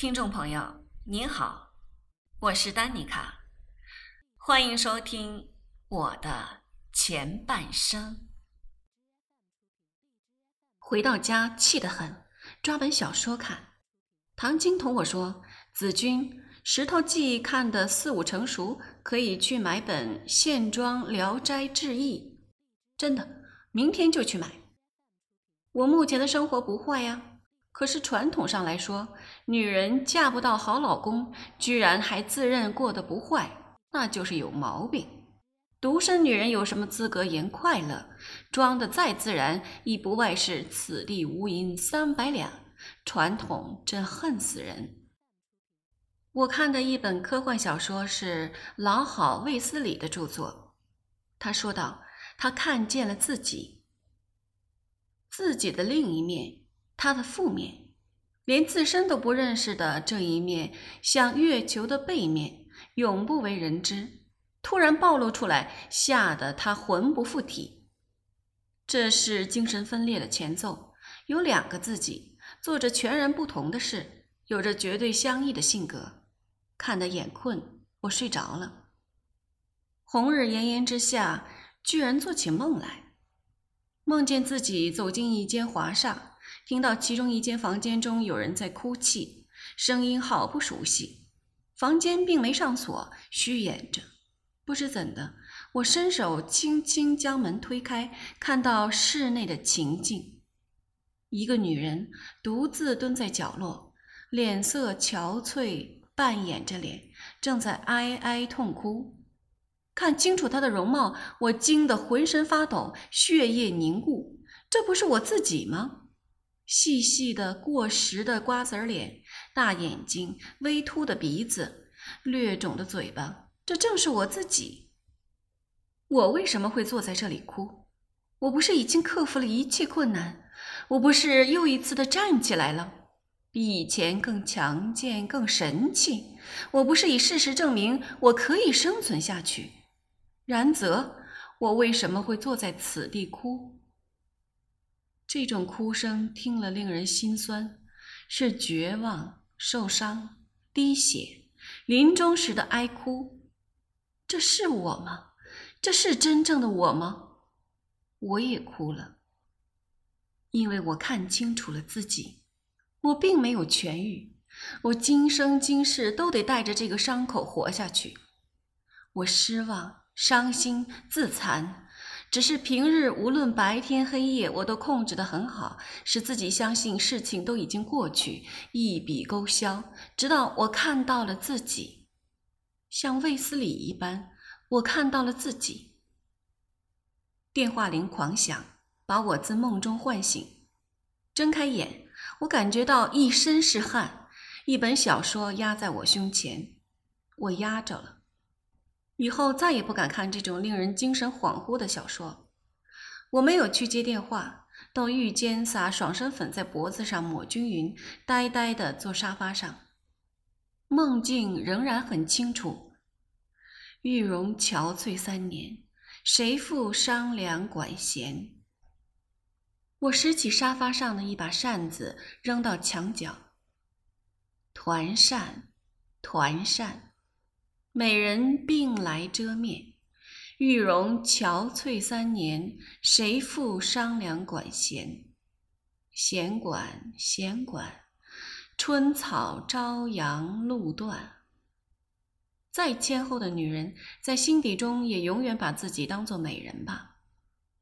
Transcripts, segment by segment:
听众朋友，您好，我是丹妮卡，欢迎收听我的前半生。回到家气得很，抓本小说看。唐晶同我说：“子君，石头记看得四五成熟，可以去买本线装《聊斋志异》。”真的，明天就去买。我目前的生活不坏呀。可是传统上来说，女人嫁不到好老公，居然还自认过得不坏，那就是有毛病。独身女人有什么资格言快乐？装的再自然，亦不外是此地无银三百两。传统真恨死人。我看的一本科幻小说是老好卫斯理的著作，他说道：“他看见了自己，自己的另一面。”他的负面，连自身都不认识的这一面，像月球的背面，永不为人知。突然暴露出来，吓得他魂不附体。这是精神分裂的前奏，有两个自己，做着全然不同的事，有着绝对相异的性格。看得眼困，我睡着了。红日炎炎之下，居然做起梦来，梦见自己走进一间华厦。听到其中一间房间中有人在哭泣，声音好不熟悉。房间并没上锁，虚掩着。不知怎的，我伸手轻轻将门推开，看到室内的情景：一个女人独自蹲在角落，脸色憔悴，半掩着脸，正在哀哀痛哭。看清楚她的容貌，我惊得浑身发抖，血液凝固。这不是我自己吗？细细的过时的瓜子脸，大眼睛，微凸的鼻子，略肿的嘴巴，这正是我自己。我为什么会坐在这里哭？我不是已经克服了一切困难？我不是又一次的站起来了，比以前更强健、更神气？我不是以事实证明我可以生存下去？然则，我为什么会坐在此地哭？这种哭声听了令人心酸，是绝望、受伤、滴血、临终时的哀哭。这是我吗？这是真正的我吗？我也哭了，因为我看清楚了自己，我并没有痊愈，我今生今世都得带着这个伤口活下去。我失望、伤心、自残。只是平日无论白天黑夜，我都控制得很好，使自己相信事情都已经过去，一笔勾销。直到我看到了自己，像卫斯理一般，我看到了自己。电话铃狂响，把我自梦中唤醒。睁开眼，我感觉到一身是汗，一本小说压在我胸前，我压着了。以后再也不敢看这种令人精神恍惚的小说。我没有去接电话，到浴间撒爽身粉在脖子上抹均匀，呆呆地坐沙发上。梦境仍然很清楚。玉容憔悴三年，谁负商量管弦？我拾起沙发上的一把扇子，扔到墙角。团扇，团扇。美人病来遮面，玉容憔悴三年，谁负商量管弦？弦管，弦管，春草朝阳路断。再谦厚的女人，在心底中也永远把自己当做美人吧。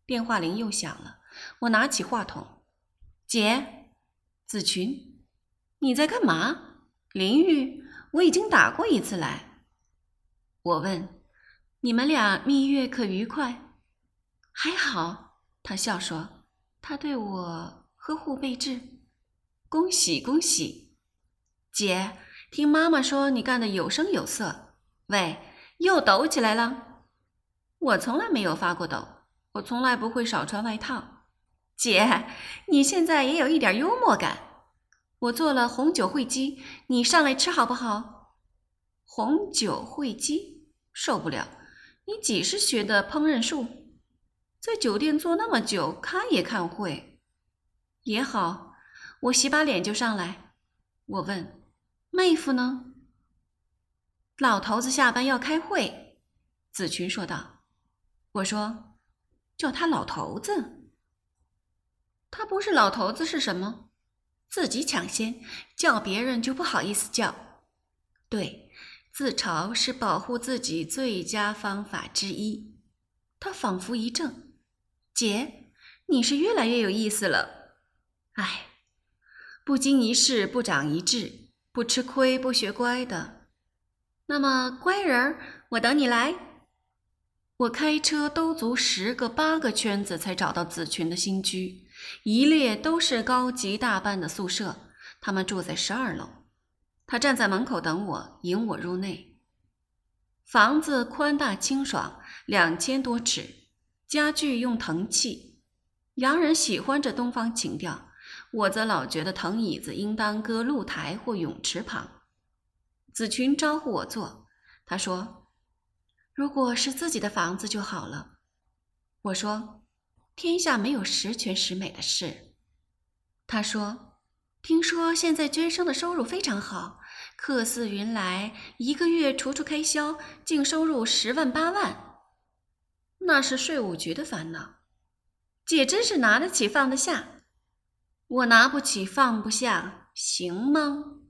电话铃又响了，我拿起话筒：“姐，子群，你在干嘛？林玉，我已经打过一次来。”我问：“你们俩蜜月可愉快？”还好，他笑说：“他对我呵护备至。”恭喜恭喜，姐，听妈妈说你干的有声有色。喂，又抖起来了？我从来没有发过抖，我从来不会少穿外套。姐，你现在也有一点幽默感。我做了红酒烩鸡，你上来吃好不好？红酒烩鸡。受不了！你几时学的烹饪术？在酒店做那么久，看也看会。也好，我洗把脸就上来。我问：“妹夫呢？老头子下班要开会，子群说道。我说：“叫他老头子。他不是老头子是什么？自己抢先叫别人就不好意思叫。对，自嘲是保护自己最佳方法之一。”他仿佛一怔：“姐，你是越来越有意思了。哎，不经一事不长一智，不吃亏不学乖的。”那么乖人儿，我等你来。我开车兜足十个八个圈子，才找到子群的新居，一列都是高级大班的宿舍，他们住在十二楼。他站在门口等我，引我入内。房子宽大清爽，两千多尺，家具用藤器。洋人喜欢这东方情调，我则老觉得藤椅子应当搁露台或泳池旁。子群招呼我坐，他说：“如果是自己的房子就好了。”我说：“天下没有十全十美的事。”他说：“听说现在捐生的收入非常好，客似云来，一个月除除开销，净收入十万八万。那是税务局的烦恼。姐真是拿得起放得下，我拿不起放不下，行吗？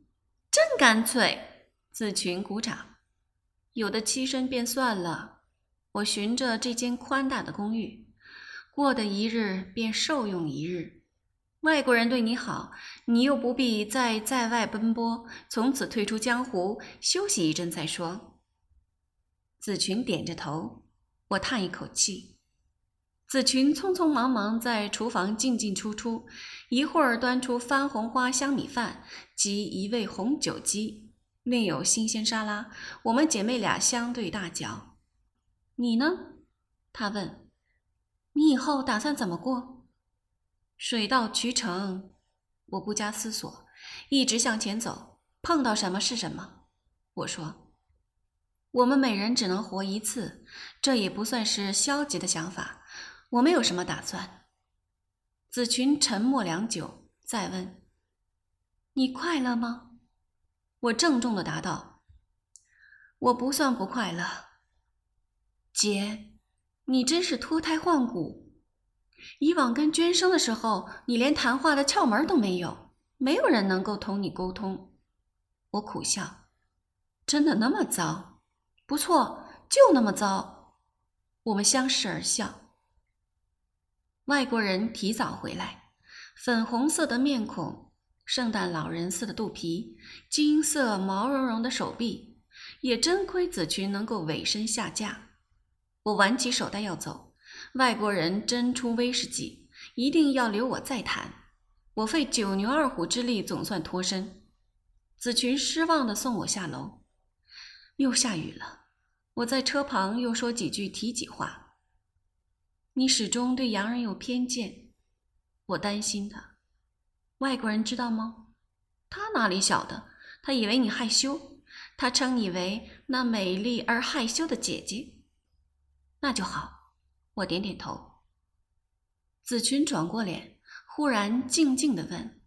真干脆。”子群鼓掌，有的栖身便算了。我循着这间宽大的公寓，过的一日便受用一日。外国人对你好，你又不必再在外奔波，从此退出江湖，休息一阵再说。子群点着头，我叹一口气。子群匆匆忙忙在厨房进进出出，一会儿端出番红花香米饭及一味红酒鸡。另有新鲜沙拉，我们姐妹俩相对大嚼。你呢？她问。你以后打算怎么过？水到渠成。我不加思索，一直向前走，碰到什么是什么。我说，我们每人只能活一次，这也不算是消极的想法。我没有什么打算。子群沉默良久，再问：你快乐吗？我郑重的答道：“我不算不快乐，姐，你真是脱胎换骨。以往跟娟生的时候，你连谈话的窍门都没有，没有人能够同你沟通。”我苦笑：“真的那么糟？不错，就那么糟。”我们相视而笑。外国人提早回来，粉红色的面孔。圣诞老人似的肚皮，金色毛茸茸的手臂，也真亏子群能够委身下嫁。我挽起手袋要走，外国人真出威士忌，一定要留我再谈。我费九牛二虎之力，总算脱身。子群失望地送我下楼。又下雨了，我在车旁又说几句体己话。你始终对洋人有偏见，我担心他。外国人知道吗？他哪里晓得？他以为你害羞，他称你为那美丽而害羞的姐姐。那就好，我点点头。子群转过脸，忽然静静的问：“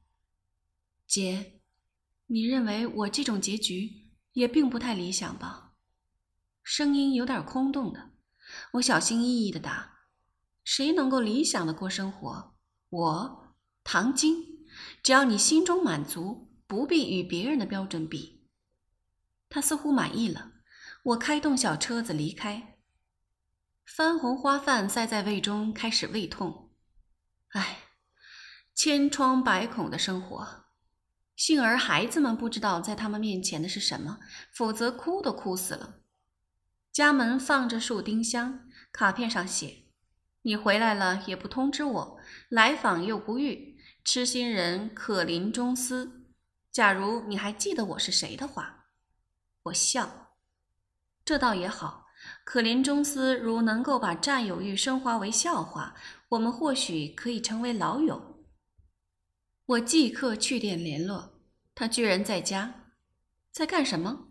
姐，你认为我这种结局也并不太理想吧？”声音有点空洞的。我小心翼翼的答：“谁能够理想的过生活？我，唐晶。”只要你心中满足，不必与别人的标准比。他似乎满意了。我开动小车子离开。番红花饭塞在胃中，开始胃痛。唉，千疮百孔的生活。幸而孩子们不知道在他们面前的是什么，否则哭都哭死了。家门放着树丁香，卡片上写：“你回来了也不通知我，来访又不遇。”痴心人可临终思。假如你还记得我是谁的话，我笑。这倒也好。可林中斯，如能够把占有欲升华为笑话，我们或许可以成为老友。我即刻去电联络他，居然在家，在干什么？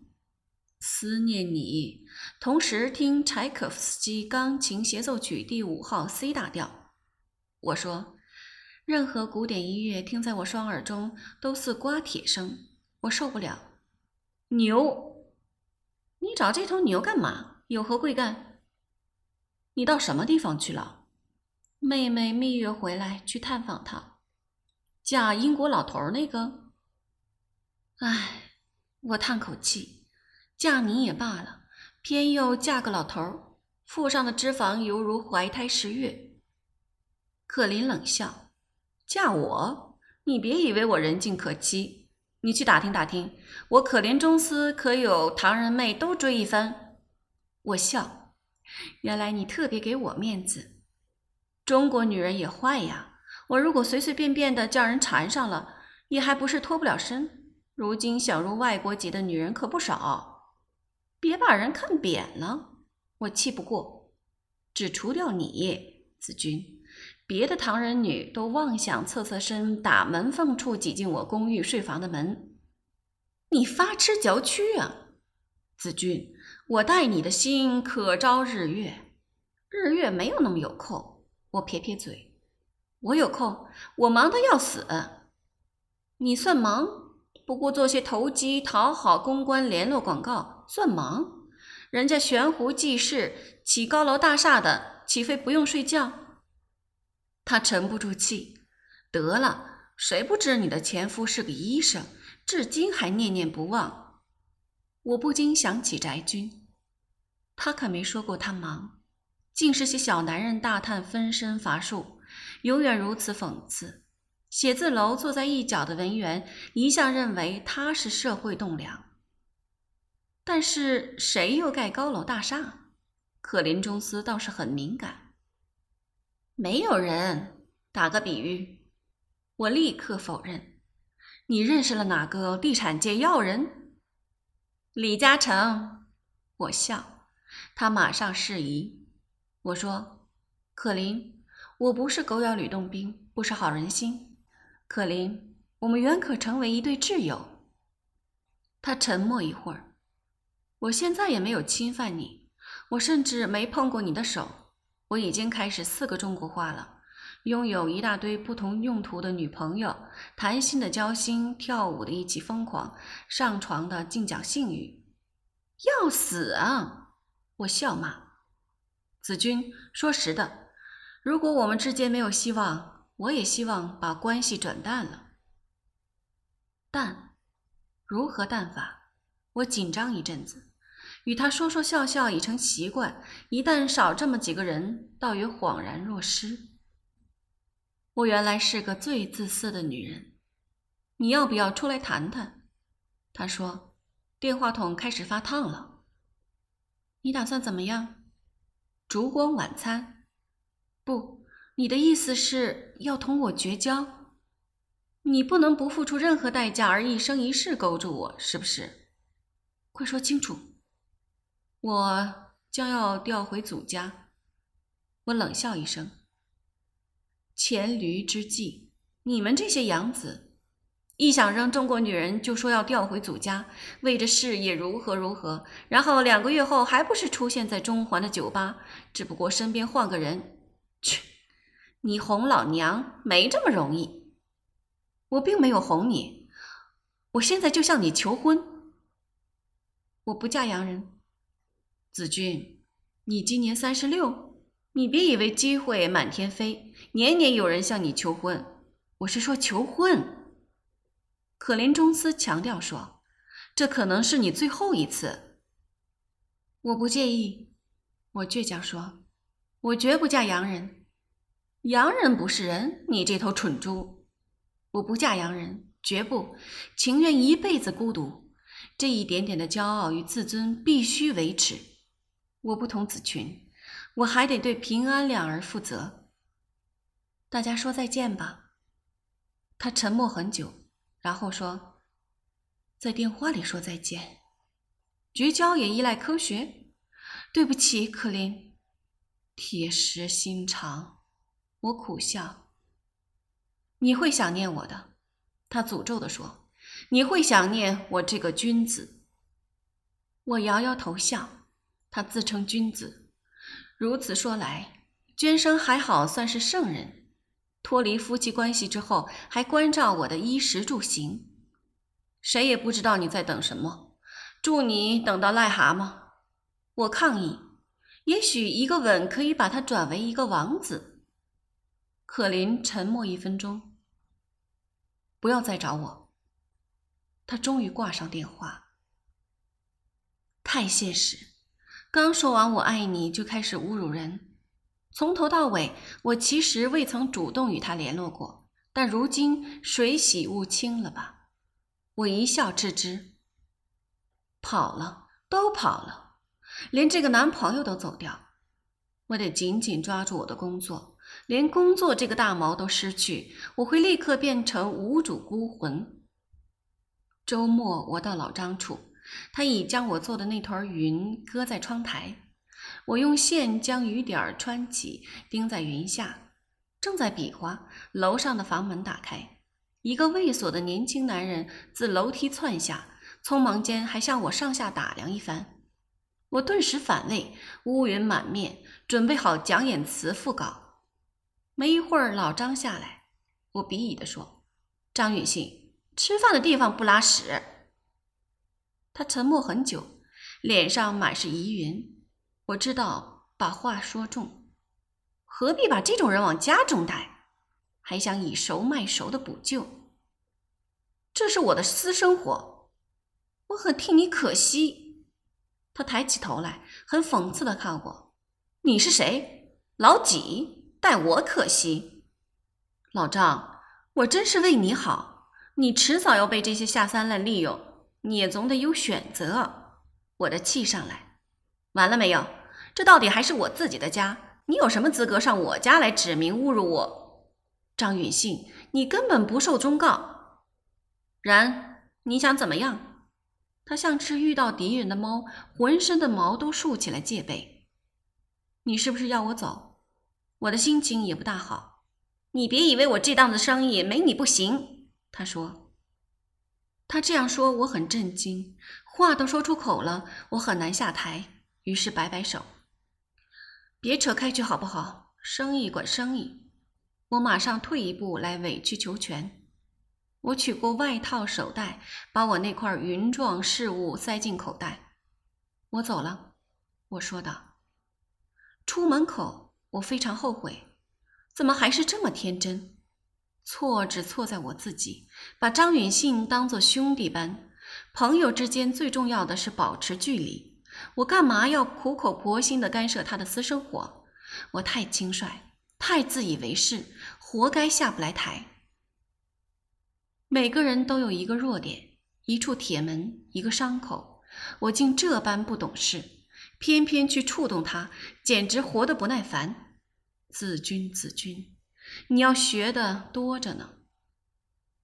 思念你，同时听柴可夫斯基钢琴协奏曲第五号 C 大调。我说。任何古典音乐听在我双耳中都似刮铁声，我受不了。牛？你找这头牛干嘛？有何贵干？你到什么地方去了？妹妹蜜月回来去探访他，嫁英国老头儿那个。唉，我叹口气，嫁你也罢了，偏又嫁个老头儿，腹上的脂肪犹如怀胎十月。可林冷笑：“嫁我？你别以为我人尽可欺。你去打听打听，我可怜中司可有唐人妹都追一番？”我笑：“原来你特别给我面子。”中国女人也坏呀！我如果随随便便的叫人缠上了，也还不是脱不了身。如今想入外国籍的女人可不少，别把人看扁了。我气不过，只除掉你，子君。别的唐人女都妄想侧侧身，打门缝处挤进我公寓睡房的门。你发痴嚼屈啊，子君！我待你的心可招日月，日月没有那么有空。我撇撇嘴，我有空，我忙得要死。你算忙？不过做些投机讨好、公关联络、广告，算忙？人家悬壶济世、起高楼大厦的，岂非不用睡觉？他沉不住气。得了，谁不知你的前夫是个医生，至今还念念不忘？我不禁想起翟军，他可没说过他忙。尽是些小男人大叹分身乏术，永远如此讽刺。写字楼坐在一角的文员一向认为他是社会栋梁，但是谁又盖高楼大厦？可林中司倒是很敏感。没有人。打个比喻，我立刻否认。你认识了哪个地产界要人？李嘉诚。我笑，他马上示意。我说：“可林，我不是狗咬吕洞宾，不是好人心。可林，我们原可成为一对挚友。”他沉默一会儿。我现在也没有侵犯你，我甚至没碰过你的手。我已经开始四个中国话了，拥有一大堆不同用途的女朋友，谈心的交心，跳舞的一起疯狂，上床的尽讲性欲。要死啊！我笑骂。子君，说实的，如果我们之间没有希望，我也希望把关系转淡了。淡，如何淡法？我紧张一阵子，与他说说笑笑已成习惯，一旦少这么几个人，倒也恍然若失。我原来是个最自私的女人。你要不要出来谈谈？他说，电话筒开始发烫了。你打算怎么样？烛光晚餐，不，你的意思是要同我绝交？你不能不付出任何代价而一生一世勾住我，是不是？快说清楚！我将要调回祖家。我冷笑一声。黔驴之计，你们这些养子。一想扔中国女人，就说要调回祖家，为着事业如何如何，然后两个月后还不是出现在中环的酒吧，只不过身边换个人。去，你哄老娘没这么容易。我并没有哄你，我现在就向你求婚。我不嫁洋人。子君，你今年三十六，你别以为机会满天飞，年年有人向你求婚。我是说求婚。可林中司强调说：“这可能是你最后一次。”我不介意，我倔强说：“我绝不嫁洋人。洋人不是人，你这头蠢猪！我不嫁洋人，绝不，情愿一辈子孤独。这一点点的骄傲与自尊必须维持。我不同子群，我还得对平安两儿负责。大家说再见吧。”他沉默很久。然后说，在电话里说再见。绝交也依赖科学。对不起，可林。铁石心肠。我苦笑。你会想念我的，他诅咒的说。你会想念我这个君子。我摇摇头笑。他自称君子。如此说来，娟生还好，算是圣人。脱离夫妻关系之后，还关照我的衣食住行，谁也不知道你在等什么。祝你等到癞蛤蟆。我抗议，也许一个吻可以把他转为一个王子。可林沉默一分钟，不要再找我。他终于挂上电话。太现实，刚说完我爱你就开始侮辱人。从头到尾，我其实未曾主动与他联络过，但如今水洗屋清了吧？我一笑置之。跑了，都跑了。连这个男朋友都走掉，我得紧紧抓住我的工作，连工作这个大毛都失去，我会立刻变成无主孤魂。周末我到老张处，他已将我做的那团云搁在窗台，我用线将雨点儿穿起，钉在云下，正在比划。楼上的房门打开，一个猥琐的年轻男人自楼梯窜下，匆忙间还向我上下打量一番。我顿时反胃，乌云满面，准备好讲演词副稿。没一会儿，老张下来，我鄙夷地说：“张允信，吃饭的地方不拉屎。”他沉默很久，脸上满是疑云。我知道把话说重，何必把这种人往家中带，还想以熟卖熟的补救？这是我的私生活，我很替你可惜。他抬起头来，很讽刺的看我：“你是谁？老几？待我可惜？老张，我真是为你好，你迟早要被这些下三滥利用，你也总得有选择。”我的气上来，完了没有？这到底还是我自己的家，你有什么资格上我家来指名侮辱我？张允信，你根本不受忠告。然，你想怎么样？他像只遇到敌人的猫，浑身的毛都竖起来戒备。你是不是要我走？我的心情也不大好。你别以为我这档子生意没你不行。他说。他这样说，我很震惊，话都说出口了，我很难下台。于是摆摆手，别扯开去好不好？生意管生意。我马上退一步来委曲求全。我取过外套、手袋，把我那块云状饰物塞进口袋。我走了，我说道。出门口，我非常后悔，怎么还是这么天真？错只错在我自己，把张允信当作兄弟般，朋友之间最重要的是保持距离。我干嘛要苦口婆心地干涉他的私生活？我太轻率，太自以为是，活该下不来台。每个人都有一个弱点，一处铁门，一个伤口。我竟这般不懂事，偏偏去触动他，简直活得不耐烦。子君，子君，你要学的多着呢。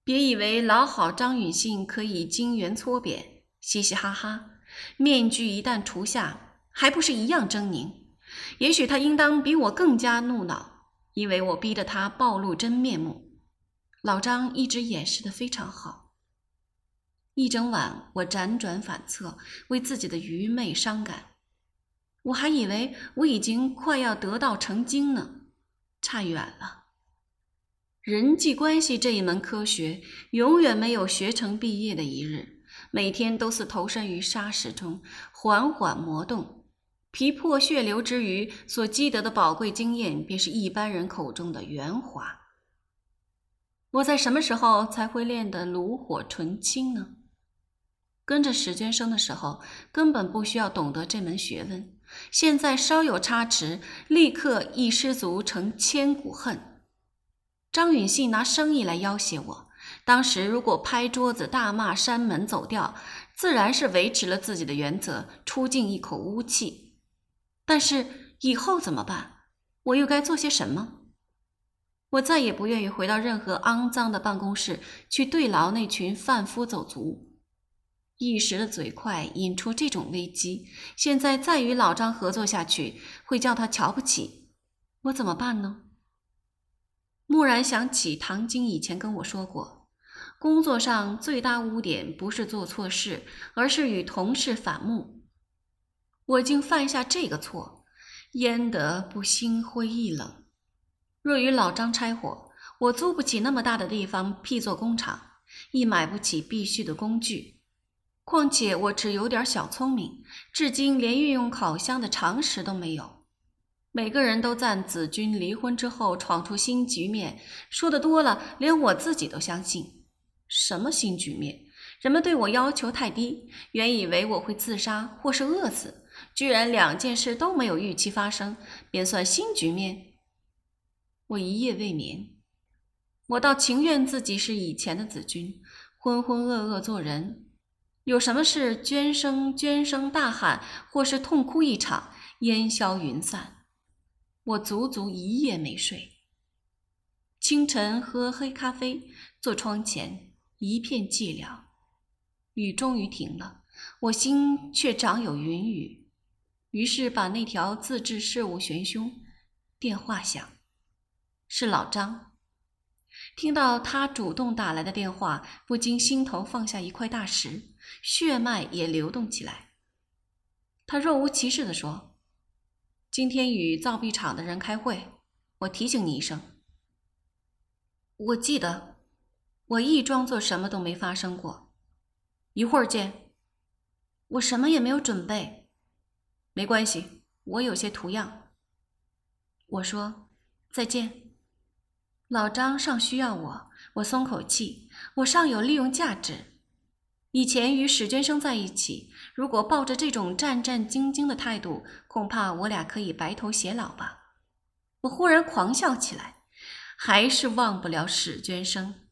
别以为老好张允信可以金元搓扁，嘻嘻哈哈。面具一旦除下，还不是一样狰狞？也许他应当比我更加怒恼，因为我逼得他暴露真面目。老张一直掩饰的非常好。一整晚，我辗转反侧，为自己的愚昧伤感。我还以为我已经快要得道成精呢，差远了。人际关系这一门科学，永远没有学成毕业的一日，每天都是投身于沙石中，缓缓磨动，皮破血流之余所积得的宝贵经验，便是一般人口中的圆滑。我在什么时候才会练得炉火纯青呢？跟着史娟生的时候，根本不需要懂得这门学问。现在稍有差池，立刻一失足成千古恨。张允信拿生意来要挟我，当时如果拍桌子大骂山门走掉，自然是维持了自己的原则，出尽一口污气。但是以后怎么办？我又该做些什么？我再也不愿意回到任何肮脏的办公室去对牢那群贩夫走卒。一时的嘴快引出这种危机，现在再与老张合作下去，会叫他瞧不起我，怎么办呢？蓦然想起唐晶以前跟我说过，工作上最大污点不是做错事，而是与同事反目。我竟犯下这个错，焉得不心灰意冷？若与老张拆伙，我租不起那么大的地方辟作工厂，亦买不起必需的工具。况且我只有点小聪明，至今连运用烤箱的常识都没有。每个人都赞子君离婚之后闯出新局面，说的多了，连我自己都相信。什么新局面？人们对我要求太低，原以为我会自杀或是饿死，居然两件事都没有预期发生，便算新局面？我一夜未眠，我倒情愿自己是以前的子君，浑浑噩噩做人。有什么事捐声捐声大喊，或是痛哭一场，烟消云散。我足足一夜没睡。清晨喝黑咖啡，坐窗前，一片寂寥。雨终于停了，我心却长有云雨。于是把那条自制事务悬凶。电话响，是老张。听到他主动打来的电话，不禁心头放下一块大石。血脉也流动起来。他若无其事地说：“今天与造币厂的人开会，我提醒你一声。”我记得，我亦装作什么都没发生过。一会儿见。我什么也没有准备。没关系，我有些图样。我说再见。老张尚需要我，我松口气，我尚有利用价值。以前与史娟生在一起，如果抱着这种战战兢兢的态度，恐怕我俩可以白头偕老吧。我忽然狂笑起来，还是忘不了史娟生。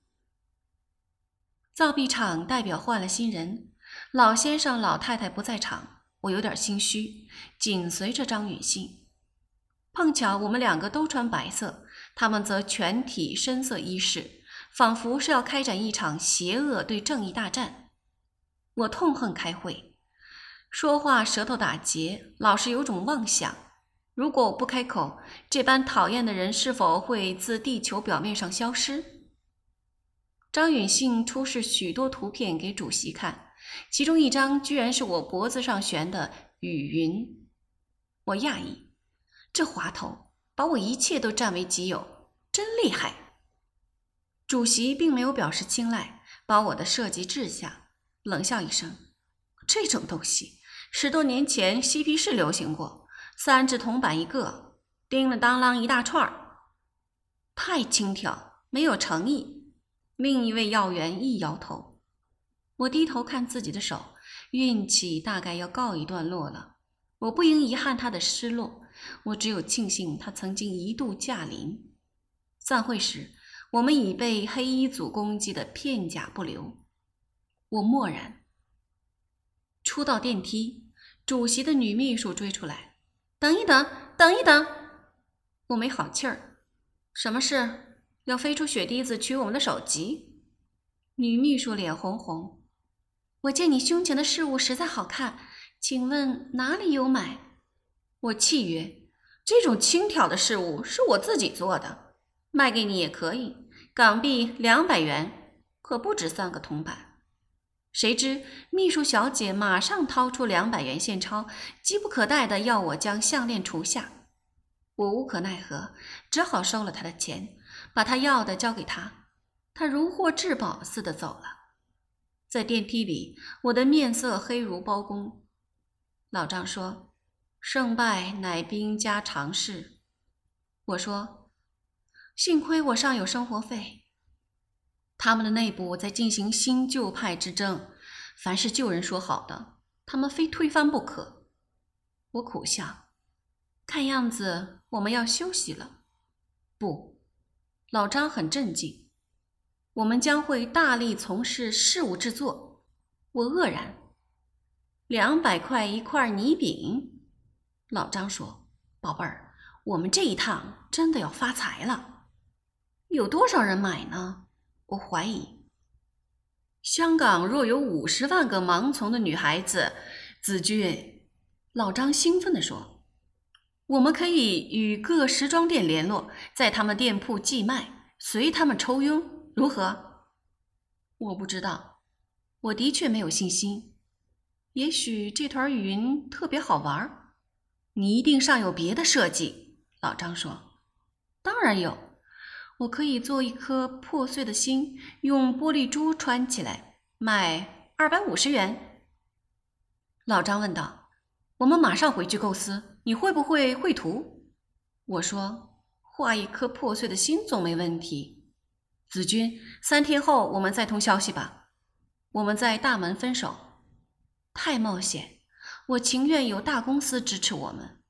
造币厂代表换了新人，老先生、老太太不在场，我有点心虚，紧随着张允信。碰巧我们两个都穿白色，他们则全体深色衣饰，仿佛是要开展一场邪恶对正义大战。我痛恨开会，说话舌头打结，老是有种妄想：如果我不开口，这般讨厌的人是否会自地球表面上消失？张允信出示许多图片给主席看，其中一张居然是我脖子上悬的雨云。我讶异，这滑头把我一切都占为己有，真厉害。主席并没有表示青睐，把我的设计掷下。冷笑一声：“这种东西，十多年前嬉皮士流行过，三只铜板一个，叮了当啷一大串儿，太轻佻，没有诚意。”另一位要员一摇头。我低头看自己的手，运气大概要告一段落了。我不应遗憾他的失落，我只有庆幸他曾经一度驾临。散会时，我们已被黑衣组攻击的片甲不留。我默然。出到电梯，主席的女秘书追出来：“等一等，等一等！”我没好气儿：“什么事？要飞出雪滴子取我们的首级？”女秘书脸红红：“我见你胸前的饰物实在好看，请问哪里有买？”我气曰：“这种轻佻的饰物是我自己做的，卖给你也可以，港币两百元，可不止三个铜板。”谁知秘书小姐马上掏出两百元现钞，急不可待的要我将项链除下。我无可奈何，只好收了他的钱，把他要的交给他。他如获至宝似的走了。在电梯里，我的面色黑如包公。老张说：“胜败乃兵家常事。”我说：“幸亏我尚有生活费。”他们的内部在进行新旧派之争，凡是旧人说好的，他们非推翻不可。我苦笑，看样子我们要休息了。不，老张很镇静。我们将会大力从事事务制作。我愕然。两百块一块泥饼，老张说：“宝贝儿，我们这一趟真的要发财了。有多少人买呢？”我怀疑，香港若有五十万个盲从的女孩子，子君，老张兴奋地说：“我们可以与各时装店联络，在他们店铺寄卖，随他们抽佣，如何？”我不知道，我的确没有信心。也许这团云特别好玩，你一定尚有别的设计。老张说：“当然有。”我可以做一颗破碎的心，用玻璃珠穿起来，卖二百五十元。老张问道：“我们马上回去构思，你会不会绘图？”我说：“画一颗破碎的心总没问题。”子君，三天后我们再通消息吧。我们在大门分手，太冒险。我情愿有大公司支持我们。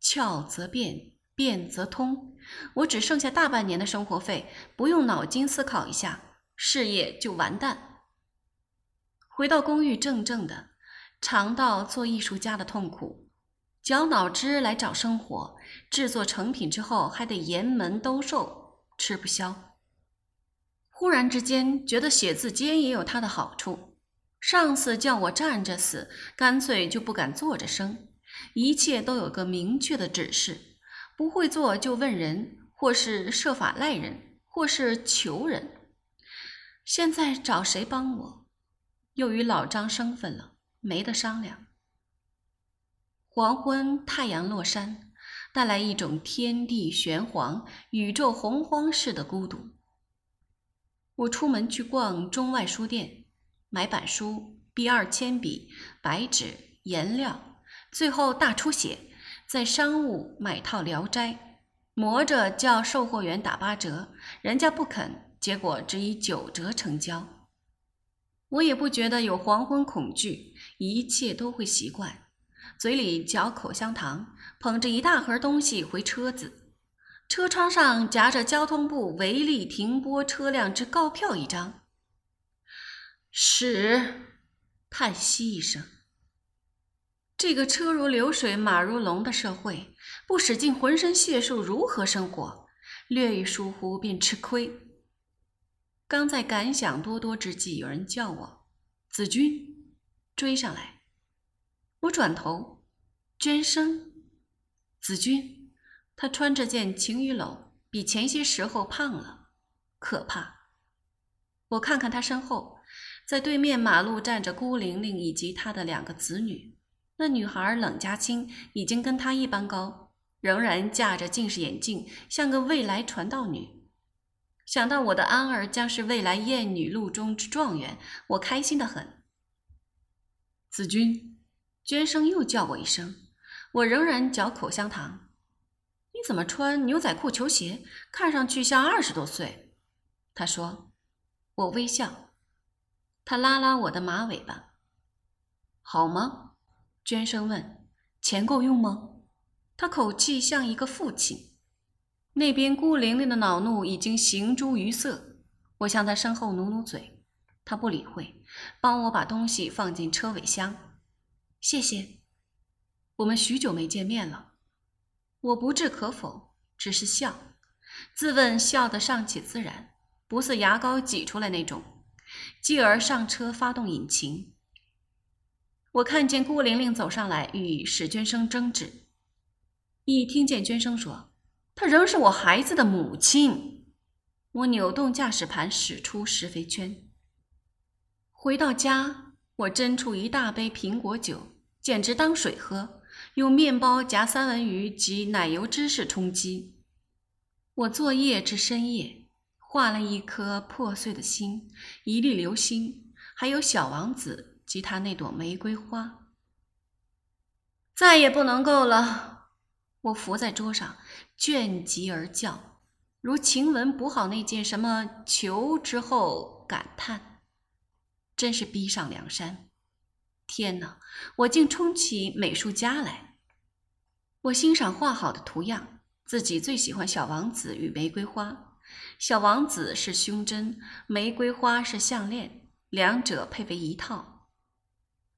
巧则变，变则通。我只剩下大半年的生活费，不用脑筋思考一下，事业就完蛋。回到公寓，怔怔的，尝到做艺术家的痛苦，绞脑汁来找生活，制作成品之后还得沿门兜售，吃不消。忽然之间，觉得写字间也有它的好处。上司叫我站着死，干脆就不敢坐着生。一切都有个明确的指示，不会做就问人，或是设法赖人，或是求人。现在找谁帮我？又与老张生分了，没得商量。黄昏，太阳落山，带来一种天地玄黄、宇宙洪荒式的孤独。我出门去逛中外书店。买板书、B 二铅笔、白纸、颜料，最后大出血，在商务买套《聊斋》，磨着叫售货员打八折，人家不肯，结果只以九折成交。我也不觉得有黄昏恐惧，一切都会习惯。嘴里嚼口香糖，捧着一大盒东西回车子，车窗上夹着交通部违例停泊车辆之告票一张。屎！叹息一声。这个车如流水马如龙的社会，不使尽浑身解数如何生活？略一疏忽便吃亏。刚在感想多多之际，有人叫我：“子君，追上来！”我转头，娟生，子君，他穿着件晴雨褛，比前些时候胖了，可怕。我看看他身后。在对面马路站着孤玲玲以及她的两个子女。那女孩冷家清，已经跟她一般高，仍然架着近视眼镜，像个未来传道女。想到我的安儿将是未来艳女录中之状元，我开心的很。子君，娟生又叫我一声，我仍然嚼口香糖。你怎么穿牛仔裤球鞋，看上去像二十多岁？他说。我微笑。他拉拉我的马尾巴，好吗？娟生问。钱够用吗？他口气像一个父亲。那边孤零零的恼怒已经形诸于色。我向他身后努努嘴，他不理会，帮我把东西放进车尾箱。谢谢。我们许久没见面了。我不置可否，只是笑，自问笑得尚且自然，不似牙膏挤出来那种。继而上车发动引擎。我看见顾玲玲走上来与史娟生争执，一听见娟生说：“她仍是我孩子的母亲。”我扭动驾驶盘，驶出石肥圈。回到家，我斟出一大杯苹果酒，简直当水喝，用面包夹三文鱼及奶油芝士充饥。我作业至深夜。画了一颗破碎的心，一粒流星，还有小王子及他那朵玫瑰花。再也不能够了，我伏在桌上，倦极而叫，如晴雯补好那件什么裘之后感叹：真是逼上梁山！天哪，我竟充起美术家来！我欣赏画好的图样，自己最喜欢小王子与玫瑰花。小王子是胸针，玫瑰花是项链，两者配为一套。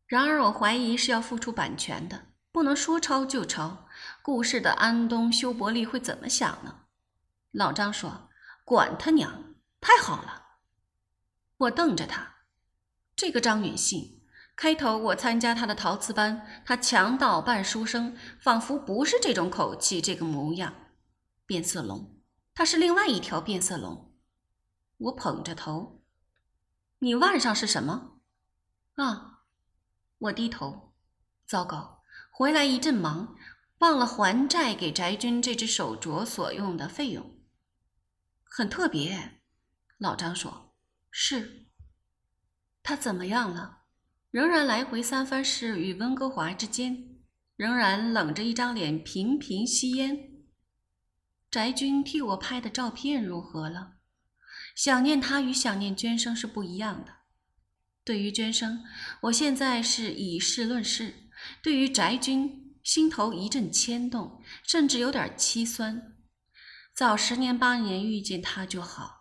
然而我怀疑是要付出版权的，不能说抄就抄。故事的安东·修伯利会怎么想呢？老张说：“管他娘，太好了！”我瞪着他。这个张允信，开头我参加他的陶瓷班，他强盗扮书生，仿佛不是这种口气，这个模样。变色龙。他是另外一条变色龙。我捧着头，你腕上是什么？啊！我低头，糟糕，回来一阵忙，忘了还债给翟军这只手镯所用的费用。很特别，老张说。是。他怎么样了？仍然来回三藩市与温哥华之间，仍然冷着一张脸频频吸烟。翟军替我拍的照片如何了？想念他与想念娟生是不一样的。对于娟生，我现在是以事论事；对于翟军，心头一阵牵动，甚至有点凄酸。早十年八年遇见他就好。